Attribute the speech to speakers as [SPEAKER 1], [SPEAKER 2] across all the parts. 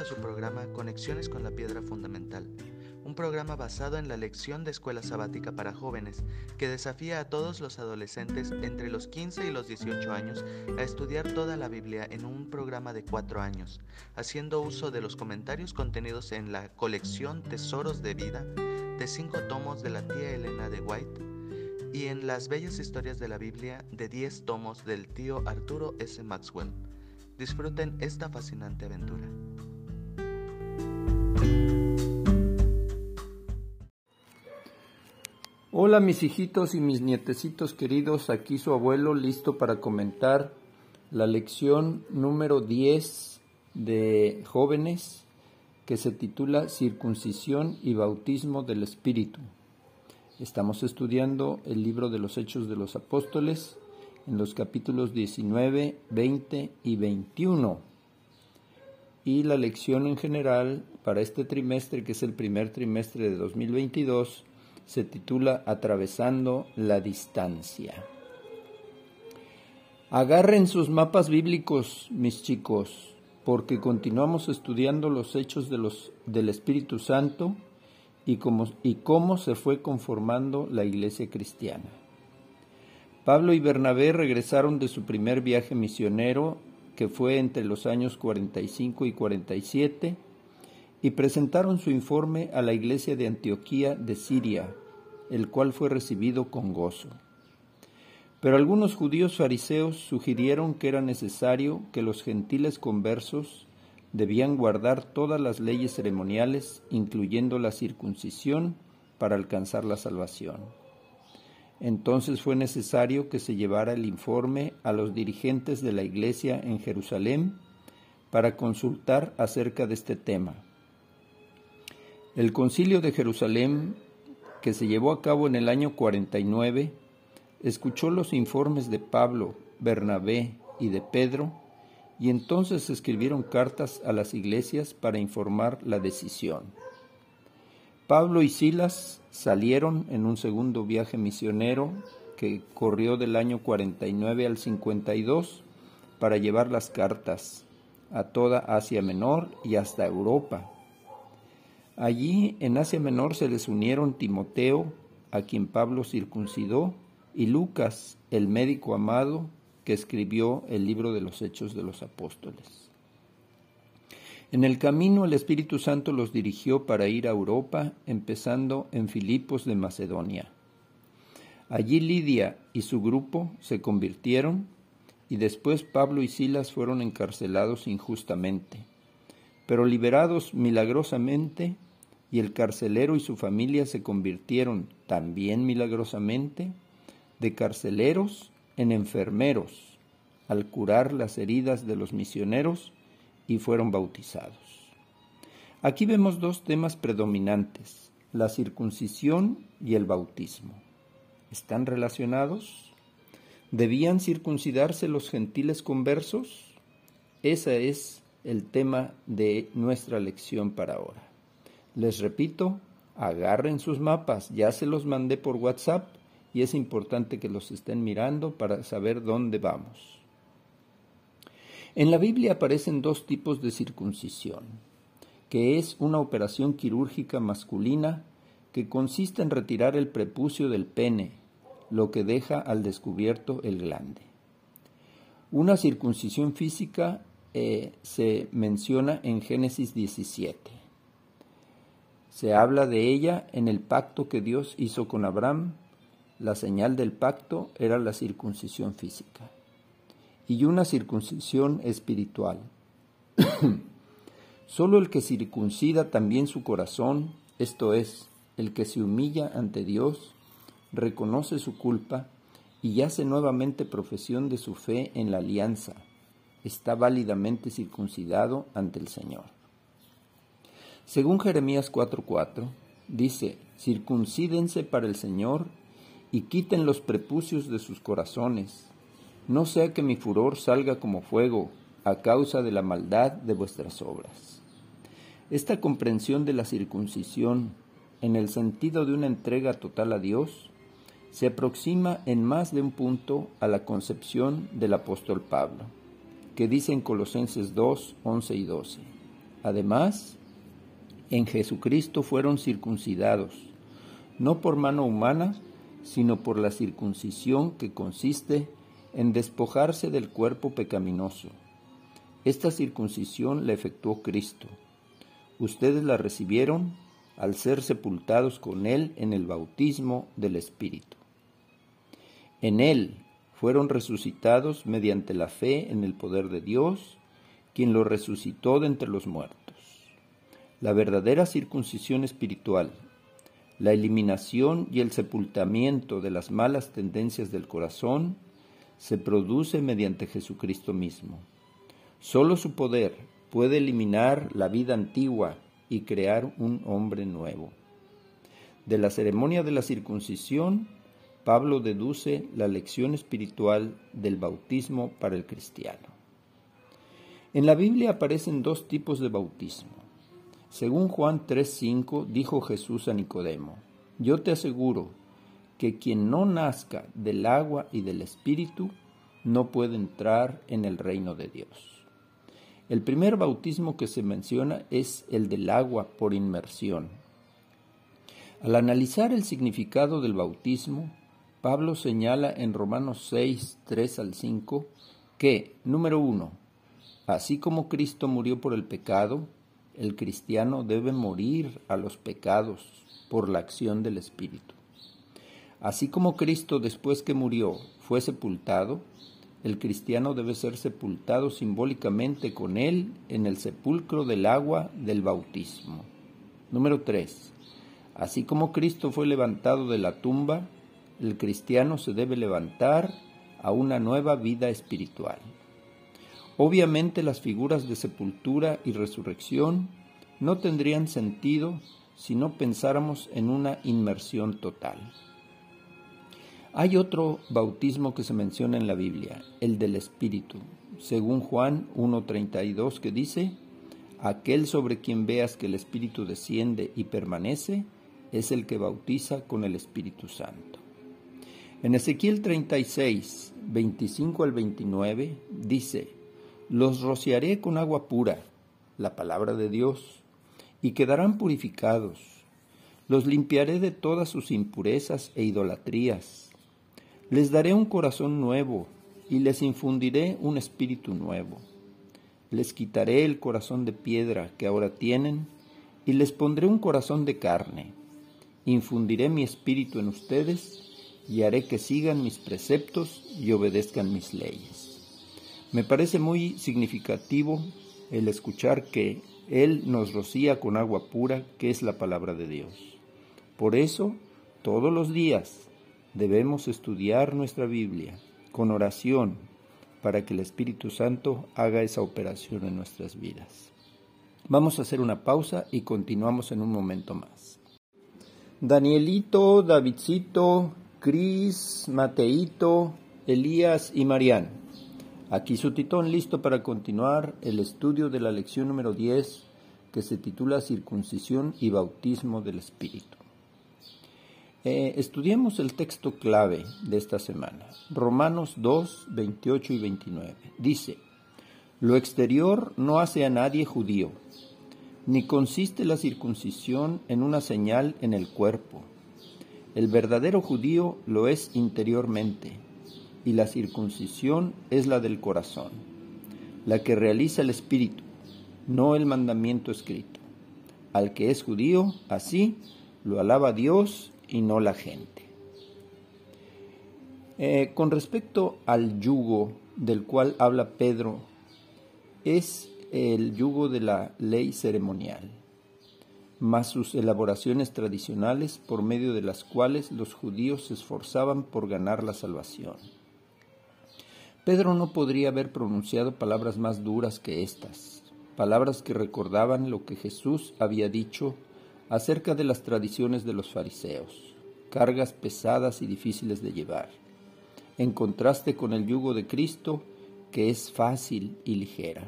[SPEAKER 1] A su programa Conexiones con la Piedra Fundamental, un programa basado en la lección de escuela sabática para jóvenes que desafía a todos los adolescentes entre los 15 y los 18 años a estudiar toda la Biblia en un programa de cuatro años, haciendo uso de los comentarios contenidos en la colección Tesoros de Vida de cinco tomos de la tía Elena de White y en las bellas historias de la Biblia de 10 tomos del tío Arturo S. Maxwell. Disfruten esta fascinante aventura.
[SPEAKER 2] Hola mis hijitos y mis nietecitos queridos, aquí su abuelo listo para comentar la lección número 10 de jóvenes que se titula Circuncisión y Bautismo del Espíritu. Estamos estudiando el libro de los Hechos de los Apóstoles en los capítulos 19, 20 y 21. Y la lección en general para este trimestre, que es el primer trimestre de 2022, se titula Atravesando la distancia. Agarren sus mapas bíblicos, mis chicos, porque continuamos estudiando los hechos de los, del Espíritu Santo y y cómo se fue conformando la iglesia cristiana. Pablo y Bernabé regresaron de su primer viaje misionero, que fue entre los años 45 y 47, y presentaron su informe a la iglesia de Antioquía de Siria, el cual fue recibido con gozo. Pero algunos judíos fariseos sugirieron que era necesario que los gentiles conversos debían guardar todas las leyes ceremoniales, incluyendo la circuncisión, para alcanzar la salvación. Entonces fue necesario que se llevara el informe a los dirigentes de la iglesia en Jerusalén para consultar acerca de este tema. El concilio de Jerusalén, que se llevó a cabo en el año 49, escuchó los informes de Pablo, Bernabé y de Pedro, y entonces escribieron cartas a las iglesias para informar la decisión. Pablo y Silas salieron en un segundo viaje misionero que corrió del año 49 al 52 para llevar las cartas a toda Asia Menor y hasta Europa. Allí en Asia Menor se les unieron Timoteo, a quien Pablo circuncidó, y Lucas, el médico amado, que escribió el libro de los Hechos de los Apóstoles. En el camino el Espíritu Santo los dirigió para ir a Europa, empezando en Filipos de Macedonia. Allí Lidia y su grupo se convirtieron y después Pablo y Silas fueron encarcelados injustamente, pero liberados milagrosamente y el carcelero y su familia se convirtieron también milagrosamente de carceleros en enfermeros al curar las heridas de los misioneros y fueron bautizados. Aquí vemos dos temas predominantes, la circuncisión y el bautismo. ¿Están relacionados? ¿Debían circuncidarse los gentiles conversos? Ese es el tema de nuestra lección para ahora. Les repito, agarren sus mapas, ya se los mandé por WhatsApp y es importante que los estén mirando para saber dónde vamos. En la Biblia aparecen dos tipos de circuncisión, que es una operación quirúrgica masculina que consiste en retirar el prepucio del pene, lo que deja al descubierto el glande. Una circuncisión física eh, se menciona en Génesis 17. Se habla de ella en el pacto que Dios hizo con Abraham. La señal del pacto era la circuncisión física y una circuncisión espiritual. Solo el que circuncida también su corazón, esto es, el que se humilla ante Dios, reconoce su culpa y hace nuevamente profesión de su fe en la alianza, está válidamente circuncidado ante el Señor. Según Jeremías 4:4, dice, circuncídense para el Señor y quiten los prepucios de sus corazones no sea que mi furor salga como fuego a causa de la maldad de vuestras obras. Esta comprensión de la circuncisión, en el sentido de una entrega total a Dios, se aproxima en más de un punto a la concepción del apóstol Pablo, que dice en Colosenses 2, 11 y 12, Además, en Jesucristo fueron circuncidados, no por mano humana, sino por la circuncisión que consiste en despojarse del cuerpo pecaminoso. Esta circuncisión la efectuó Cristo. Ustedes la recibieron al ser sepultados con Él en el bautismo del Espíritu. En Él fueron resucitados mediante la fe en el poder de Dios, quien lo resucitó de entre los muertos. La verdadera circuncisión espiritual, la eliminación y el sepultamiento de las malas tendencias del corazón, se produce mediante Jesucristo mismo. Solo su poder puede eliminar la vida antigua y crear un hombre nuevo. De la ceremonia de la circuncisión, Pablo deduce la lección espiritual del bautismo para el cristiano. En la Biblia aparecen dos tipos de bautismo. Según Juan 3:5 dijo Jesús a Nicodemo, yo te aseguro que quien no nazca del agua y del espíritu no puede entrar en el reino de Dios. El primer bautismo que se menciona es el del agua por inmersión. Al analizar el significado del bautismo, Pablo señala en Romanos 6, 3 al 5 que, número uno, así como Cristo murió por el pecado, el cristiano debe morir a los pecados por la acción del Espíritu. Así como Cristo después que murió fue sepultado, el cristiano debe ser sepultado simbólicamente con él en el sepulcro del agua del bautismo. Número 3. Así como Cristo fue levantado de la tumba, el cristiano se debe levantar a una nueva vida espiritual. Obviamente las figuras de sepultura y resurrección no tendrían sentido si no pensáramos en una inmersión total. Hay otro bautismo que se menciona en la Biblia, el del Espíritu, según Juan 1.32 que dice, aquel sobre quien veas que el Espíritu desciende y permanece, es el que bautiza con el Espíritu Santo. En Ezequiel 36, 25 al 29, dice, los rociaré con agua pura, la palabra de Dios, y quedarán purificados. Los limpiaré de todas sus impurezas e idolatrías les daré un corazón nuevo y les infundiré un espíritu nuevo. Les quitaré el corazón de piedra que ahora tienen y les pondré un corazón de carne. Infundiré mi espíritu en ustedes y haré que sigan mis preceptos y obedezcan mis leyes. Me parece muy significativo el escuchar que Él nos rocía con agua pura, que es la palabra de Dios. Por eso, todos los días, debemos estudiar nuestra Biblia con oración para que el Espíritu Santo haga esa operación en nuestras vidas. Vamos a hacer una pausa y continuamos en un momento más. Danielito, Davidcito, Cris, Mateito, Elías y Marián. Aquí su titón listo para continuar el estudio de la lección número 10 que se titula Circuncisión y Bautismo del Espíritu. Eh, estudiemos el texto clave de esta semana, Romanos 2, 28 y 29. Dice, lo exterior no hace a nadie judío, ni consiste la circuncisión en una señal en el cuerpo. El verdadero judío lo es interiormente, y la circuncisión es la del corazón, la que realiza el espíritu, no el mandamiento escrito. Al que es judío, así, lo alaba Dios y no la gente. Eh, con respecto al yugo del cual habla Pedro, es el yugo de la ley ceremonial, más sus elaboraciones tradicionales por medio de las cuales los judíos se esforzaban por ganar la salvación. Pedro no podría haber pronunciado palabras más duras que estas, palabras que recordaban lo que Jesús había dicho acerca de las tradiciones de los fariseos, cargas pesadas y difíciles de llevar, en contraste con el yugo de Cristo, que es fácil y ligera.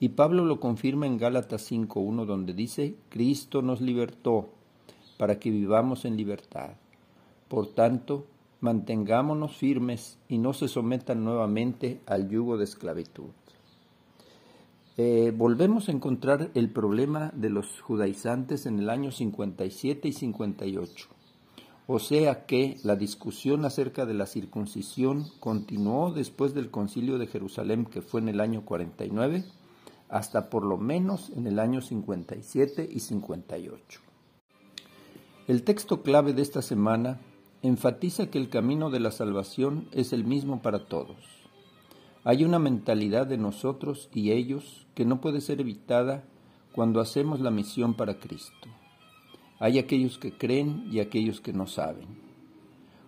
[SPEAKER 2] Y Pablo lo confirma en Gálatas 5.1, donde dice, Cristo nos libertó para que vivamos en libertad. Por tanto, mantengámonos firmes y no se sometan nuevamente al yugo de esclavitud. eh, volvemos a encontrar el problema de los judaizantes en el año 57 y 58. O sea que la discusión acerca de la circuncisión continuó después del concilio de Jerusalén que fue en el año 49 hasta por lo menos en el año 57 y 58. El texto clave de esta semana enfatiza que el camino de la salvación es el mismo para todos. Hay una mentalidad de nosotros y ellos que no puede ser evitada cuando hacemos la misión para Cristo. Hay aquellos que creen y aquellos que no saben.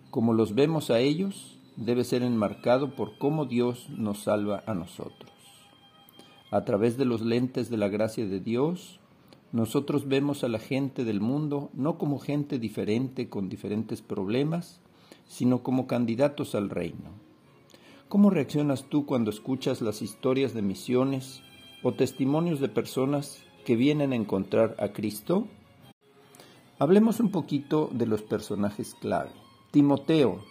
[SPEAKER 2] Como los vemos a ellos, debe ser enmarcado por cómo Dios nos salva a nosotros. A través de los lentes de la gracia de Dios, nosotros vemos a la gente del mundo no como gente diferente con diferentes problemas, sino como candidatos al reino. ¿Cómo reaccionas tú cuando escuchas las historias de misiones o testimonios de personas que vienen a encontrar a Cristo? Hablemos un poquito de los personajes clave. Timoteo.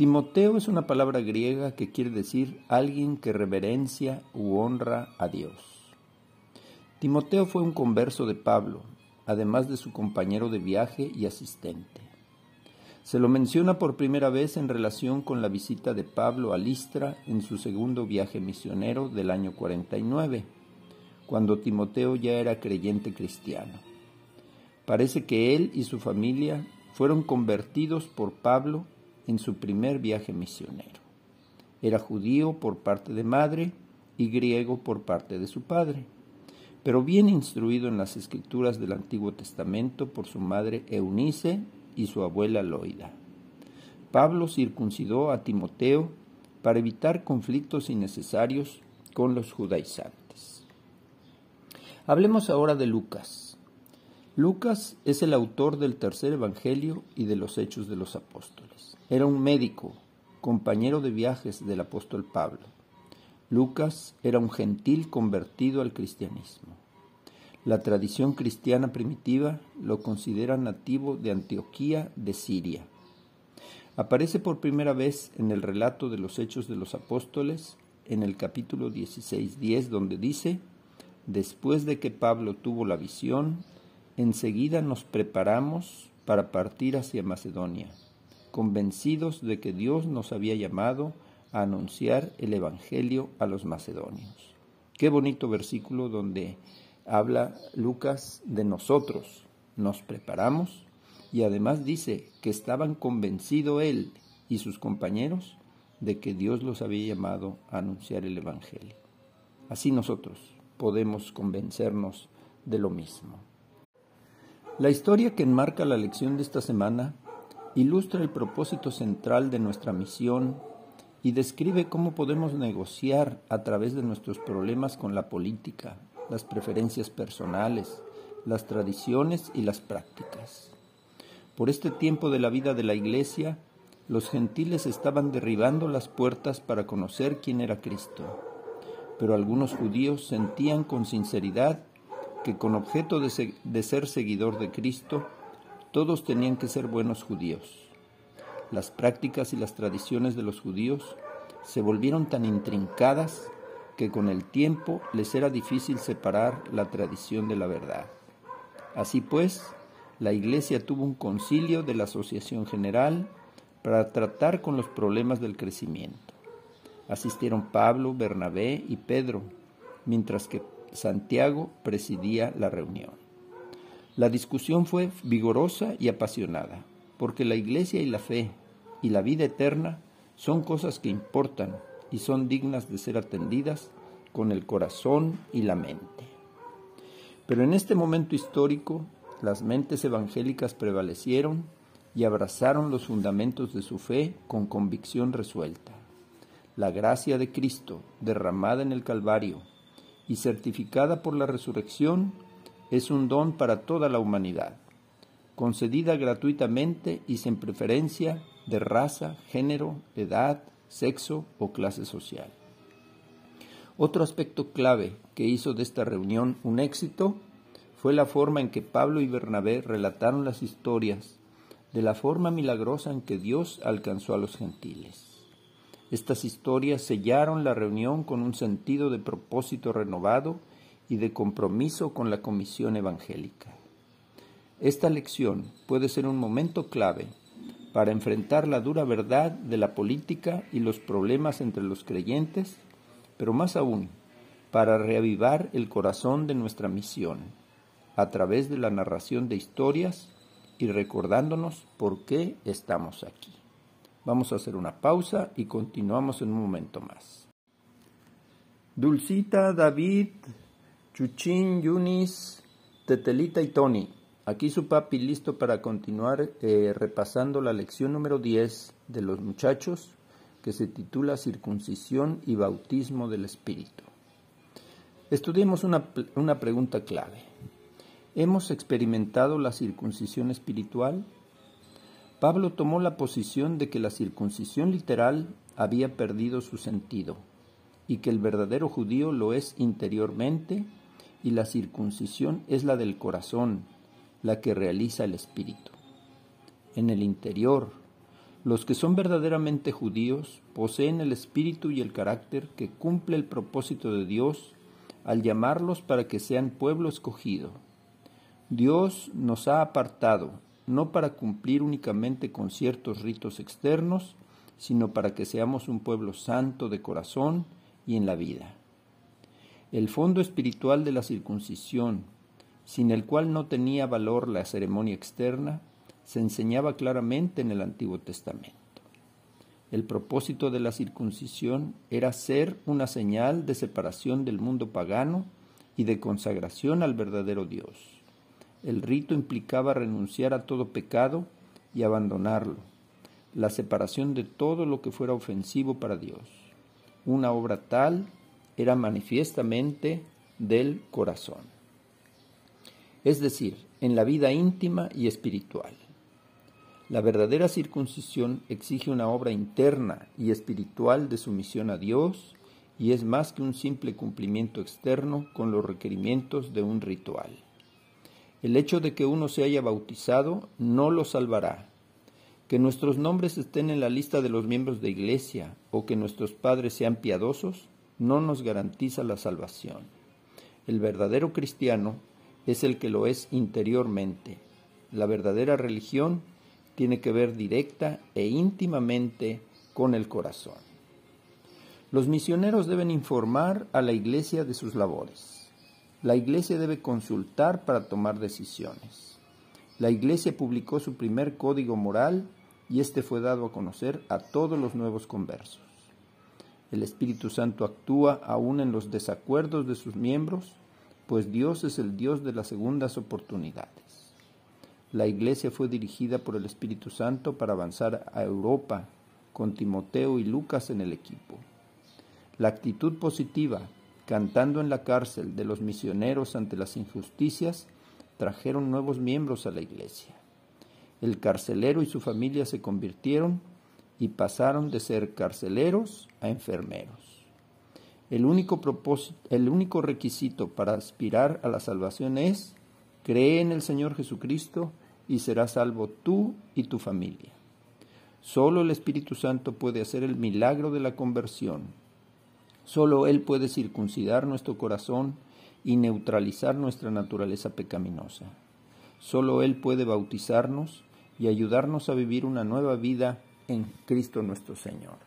[SPEAKER 2] Timoteo es una palabra griega que quiere decir alguien que reverencia u honra a Dios. Timoteo fue un converso de Pablo, además de su compañero de viaje y asistente. Se lo menciona por primera vez en relación con la visita de Pablo a Listra en su segundo viaje misionero del año 49, cuando Timoteo ya era creyente cristiano. Parece que él y su familia fueron convertidos por Pablo en su primer viaje misionero. Era judío por parte de madre y griego por parte de su padre, pero bien instruido en las escrituras del Antiguo Testamento por su madre Eunice y su abuela Loida. Pablo circuncidó a Timoteo para evitar conflictos innecesarios con los judaizantes. Hablemos ahora de Lucas. Lucas es el autor del tercer Evangelio y de los Hechos de los Apóstoles. Era un médico, compañero de viajes del apóstol Pablo. Lucas era un gentil convertido al cristianismo. La tradición cristiana primitiva lo considera nativo de Antioquía de Siria. Aparece por primera vez en el relato de los Hechos de los Apóstoles, en el capítulo 16.10, donde dice, después de que Pablo tuvo la visión, enseguida nos preparamos para partir hacia Macedonia, convencidos de que Dios nos había llamado a anunciar el Evangelio a los macedonios. Qué bonito versículo donde habla Lucas de nosotros. Nos preparamos y además dice que estaban convencidos él y sus compañeros de que Dios los había llamado a anunciar el Evangelio. Así nosotros podemos convencernos de lo mismo. La historia que enmarca la lección de esta semana ilustra el propósito central de nuestra misión y describe cómo podemos negociar a través de nuestros problemas con la política, las preferencias personales, las tradiciones y las prácticas. Por este tiempo de la vida de la Iglesia, los gentiles estaban derribando las puertas para conocer quién era Cristo, pero algunos judíos sentían con sinceridad que con objeto de, ser seguidor de Cristo, todos tenían que ser buenos judíos. Las prácticas y las tradiciones de los judíos se volvieron tan intrincadas que con el tiempo les era difícil separar la tradición de la verdad. Así pues, la Iglesia tuvo un concilio de la Asociación General para tratar con los problemas del crecimiento. Asistieron Pablo, Bernabé y Pedro, mientras que Santiago presidía la reunión. La discusión fue vigorosa y apasionada, porque la iglesia y la fe y la vida eterna son cosas que importan y son dignas de ser atendidas con el corazón y la mente. Pero en este momento histórico, las mentes evangélicas prevalecieron y abrazaron los fundamentos de su fe con convicción resuelta. La gracia de Cristo, derramada en el Calvario, y certificada por la resurrección, es un don para toda la humanidad, concedida gratuitamente y sin preferencia de raza, género, edad, sexo o clase social. Otro aspecto clave que hizo de esta reunión un éxito fue la forma en que Pablo y Bernabé relataron las historias de la forma milagrosa en que Dios alcanzó a los gentiles. Estas historias sellaron la reunión con un sentido de propósito renovado y de compromiso con la comisión evangélica. Esta lección puede ser un momento clave para enfrentar la dura verdad de la política y los problemas entre los creyentes, pero más aún, para reavivar el corazón de nuestra misión a través de la narración de historias y recordándonos por qué estamos aquí. Vamos a hacer una pausa y continuamos en un momento más. Dulcita, David, Chuchín, Yunis, Tetelita y Tony. Aquí su papi listo para continuar eh, repasando la lección número 10 de los muchachos que se titula Circuncisión y Bautismo del Espíritu. Estudiemos una, una pregunta clave. ¿Hemos experimentado la circuncisión espiritual? Pablo tomó la posición de que la circuncisión literal había perdido su sentido y que el verdadero judío lo es interiormente y la circuncisión es la del corazón, la que realiza el espíritu. En el interior, los que son verdaderamente judíos poseen el espíritu y el carácter que cumple el propósito de Dios al llamarlos para que sean pueblo escogido. Dios nos ha apartado, no para cumplir únicamente con ciertos ritos externos, sino para que seamos un pueblo santo de corazón y en la vida. El fondo espiritual de la circuncisión, sin el cual no tenía valor la ceremonia externa, se enseñaba claramente en el Antiguo Testamento. El propósito de la circuncisión era ser una señal de separación del mundo pagano y de consagración al verdadero Dios. El rito implicaba renunciar a todo pecado y abandonarlo, la separación de todo lo que fuera ofensivo para Dios. Una obra tal era manifiestamente del corazón, es decir, en la vida íntima y espiritual. La verdadera circuncisión exige una obra interna y espiritual de sumisión a Dios y es más que un simple cumplimiento externo con los requerimientos de un ritual. El hecho de que uno se haya bautizado no lo salvará. Que nuestros nombres estén en la lista de los miembros de iglesia o que nuestros padres sean piadosos no nos garantiza la salvación. El verdadero cristiano es el que lo es interiormente. La verdadera religión tiene que ver directa e íntimamente con el corazón. Los misioneros deben informar a la iglesia de sus labores. La iglesia debe consultar para tomar decisiones. La iglesia publicó su primer código moral y este fue dado a conocer a todos los nuevos conversos. El Espíritu Santo actúa aún en los desacuerdos de sus miembros, pues Dios es el Dios de las segundas oportunidades. La iglesia fue dirigida por el Espíritu Santo para avanzar a Europa con Timoteo y Lucas en el equipo. La actitud positiva, cantando en la cárcel de los misioneros ante las injusticias, trajeron nuevos miembros a la iglesia. El carcelero y su familia se convirtieron y pasaron de ser carceleros a enfermeros. El único, el único requisito para aspirar a la salvación es cree en el Señor Jesucristo y serás salvo tú y tu familia. Solo el Espíritu Santo puede hacer el milagro de la conversión. Solo Él puede circuncidar nuestro corazón y neutralizar nuestra naturaleza pecaminosa. Solo Él puede bautizarnos y ayudarnos a vivir una nueva vida en Cristo nuestro Señor.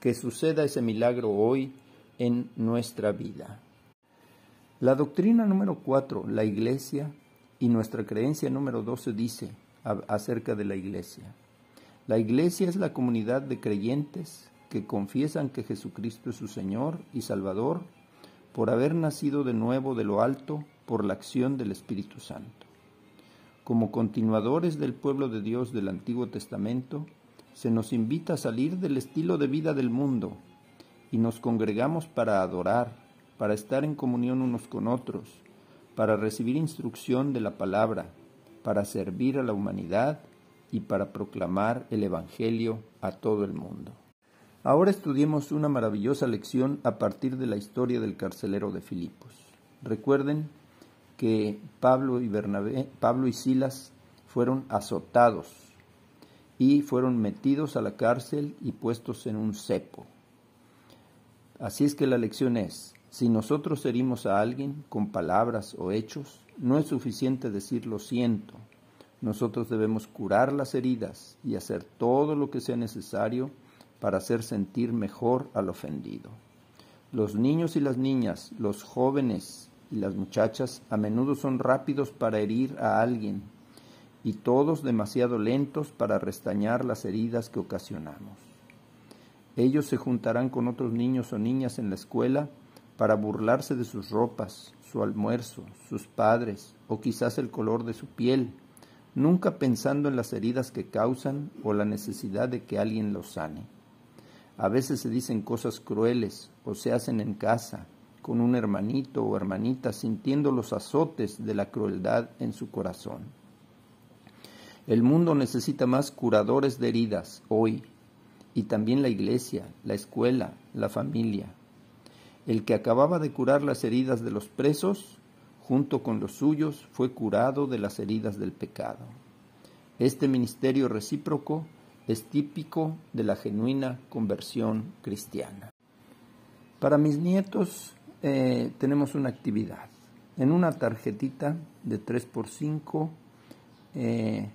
[SPEAKER 2] Que suceda ese milagro hoy en nuestra vida. La doctrina número cuatro, la Iglesia, y nuestra creencia número 12 dice acerca de la iglesia. La iglesia es la comunidad de creyentes que confiesan que Jesucristo es su Señor y Salvador por haber nacido de nuevo de lo alto por la acción del Espíritu Santo. Como continuadores del pueblo de Dios del Antiguo Testamento, se nos invita a salir del estilo de vida del mundo y nos congregamos para adorar, para estar en comunión unos con otros, para recibir instrucción de la palabra, para servir a la humanidad y para proclamar el Evangelio a todo el mundo. Ahora estudiemos una maravillosa lección a partir de la historia del carcelero de Filipos. Recuerden que Pablo y, Bernabé, Pablo y Silas fueron azotados y fueron metidos a la cárcel y puestos en un cepo. Así es que la lección es, si nosotros herimos a alguien con palabras o hechos, no es suficiente decir lo siento. Nosotros debemos curar las heridas y hacer todo lo que sea necesario para hacer sentir mejor al ofendido. Los niños y las niñas, los jóvenes y las muchachas a menudo son rápidos para herir a alguien y todos demasiado lentos para restañar las heridas que ocasionamos. Ellos se juntarán con otros niños o niñas en la escuela para burlarse de sus ropas, su almuerzo, sus padres o quizás el color de su piel, nunca pensando en las heridas que causan o la necesidad de que alguien los sane. A veces se dicen cosas crueles o se hacen en casa, con un hermanito o hermanita sintiendo los azotes de la crueldad en su corazón. El mundo necesita más curadores de heridas hoy, y también la iglesia, la escuela, la familia. El que acababa de curar las heridas de los presos, junto con los suyos, fue curado de las heridas del pecado. Este ministerio recíproco es típico de la genuina conversión cristiana. Para mis nietos eh, tenemos una actividad. En una tarjetita de 3x5 eh,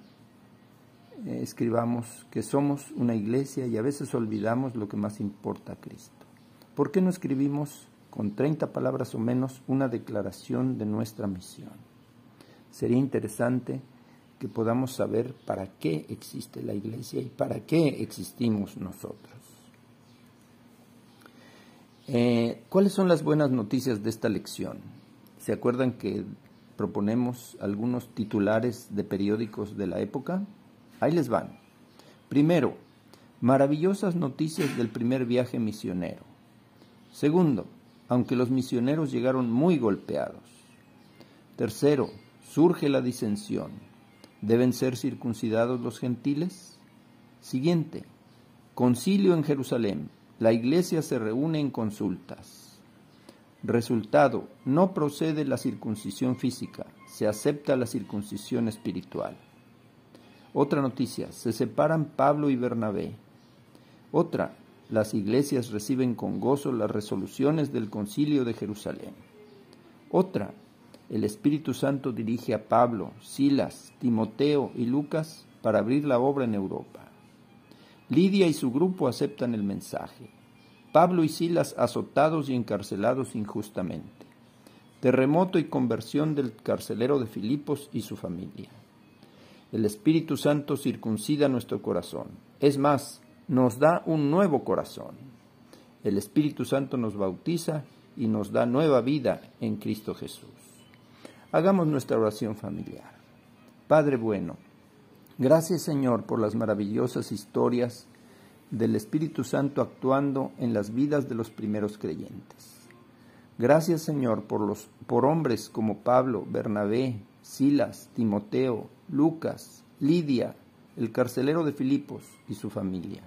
[SPEAKER 2] eh, escribamos que somos una iglesia y a veces olvidamos lo que más importa a Cristo. ¿Por qué no escribimos con 30 palabras o menos una declaración de nuestra misión? Sería interesante que podamos saber para qué existe la iglesia y para qué existimos nosotros. Eh, ¿Cuáles son las buenas noticias de esta lección? ¿Se acuerdan que proponemos algunos titulares de periódicos de la época? Ahí les van. Primero, maravillosas noticias del primer viaje misionero. Segundo, aunque los misioneros llegaron muy golpeados. Tercero, surge la disensión. ¿Deben ser circuncidados los gentiles? Siguiente. Concilio en Jerusalén. La iglesia se reúne en consultas. Resultado. No procede la circuncisión física, se acepta la circuncisión espiritual. Otra noticia. Se separan Pablo y Bernabé. Otra. Las iglesias reciben con gozo las resoluciones del concilio de Jerusalén. Otra el Espíritu Santo dirige a Pablo, Silas, Timoteo y Lucas para abrir la obra en Europa. Lidia y su grupo aceptan el mensaje. Pablo y Silas azotados y encarcelados injustamente. Terremoto y conversión del carcelero de Filipos y su familia. El Espíritu Santo circuncida nuestro corazón. Es más, nos da un nuevo corazón. El Espíritu Santo nos bautiza y nos da nueva vida en Cristo Jesús. Hagamos nuestra oración familiar. Padre bueno, gracias Señor por las maravillosas historias del Espíritu Santo actuando en las vidas de los primeros creyentes. Gracias Señor por, los, por hombres como Pablo, Bernabé, Silas, Timoteo, Lucas, Lidia, el carcelero de Filipos y su familia.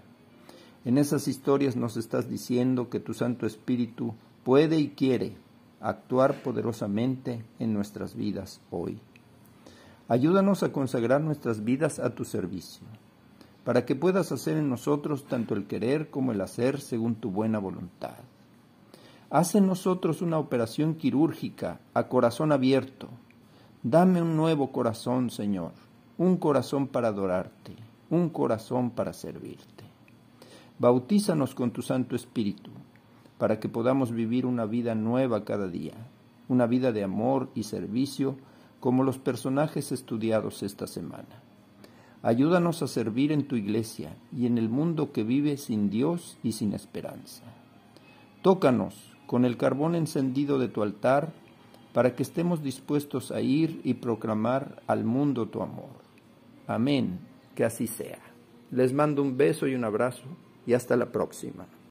[SPEAKER 2] En esas historias nos estás diciendo que tu Santo Espíritu puede y quiere actuar poderosamente en nuestras vidas hoy. Ayúdanos a consagrar nuestras vidas a tu servicio, para que puedas hacer en nosotros tanto el querer como el hacer según tu buena voluntad. Haz en nosotros una operación quirúrgica a corazón abierto. Dame un nuevo corazón, Señor, un corazón para adorarte, un corazón para servirte. Bautízanos con tu Santo Espíritu para que podamos vivir una vida nueva cada día, una vida de amor y servicio como los personajes estudiados esta semana. Ayúdanos a servir en tu iglesia y en el mundo que vive sin Dios y sin esperanza. Tócanos con el carbón encendido de tu altar para que estemos dispuestos a ir y proclamar al mundo tu amor. Amén, que así sea. Les mando un beso y un abrazo y hasta la próxima.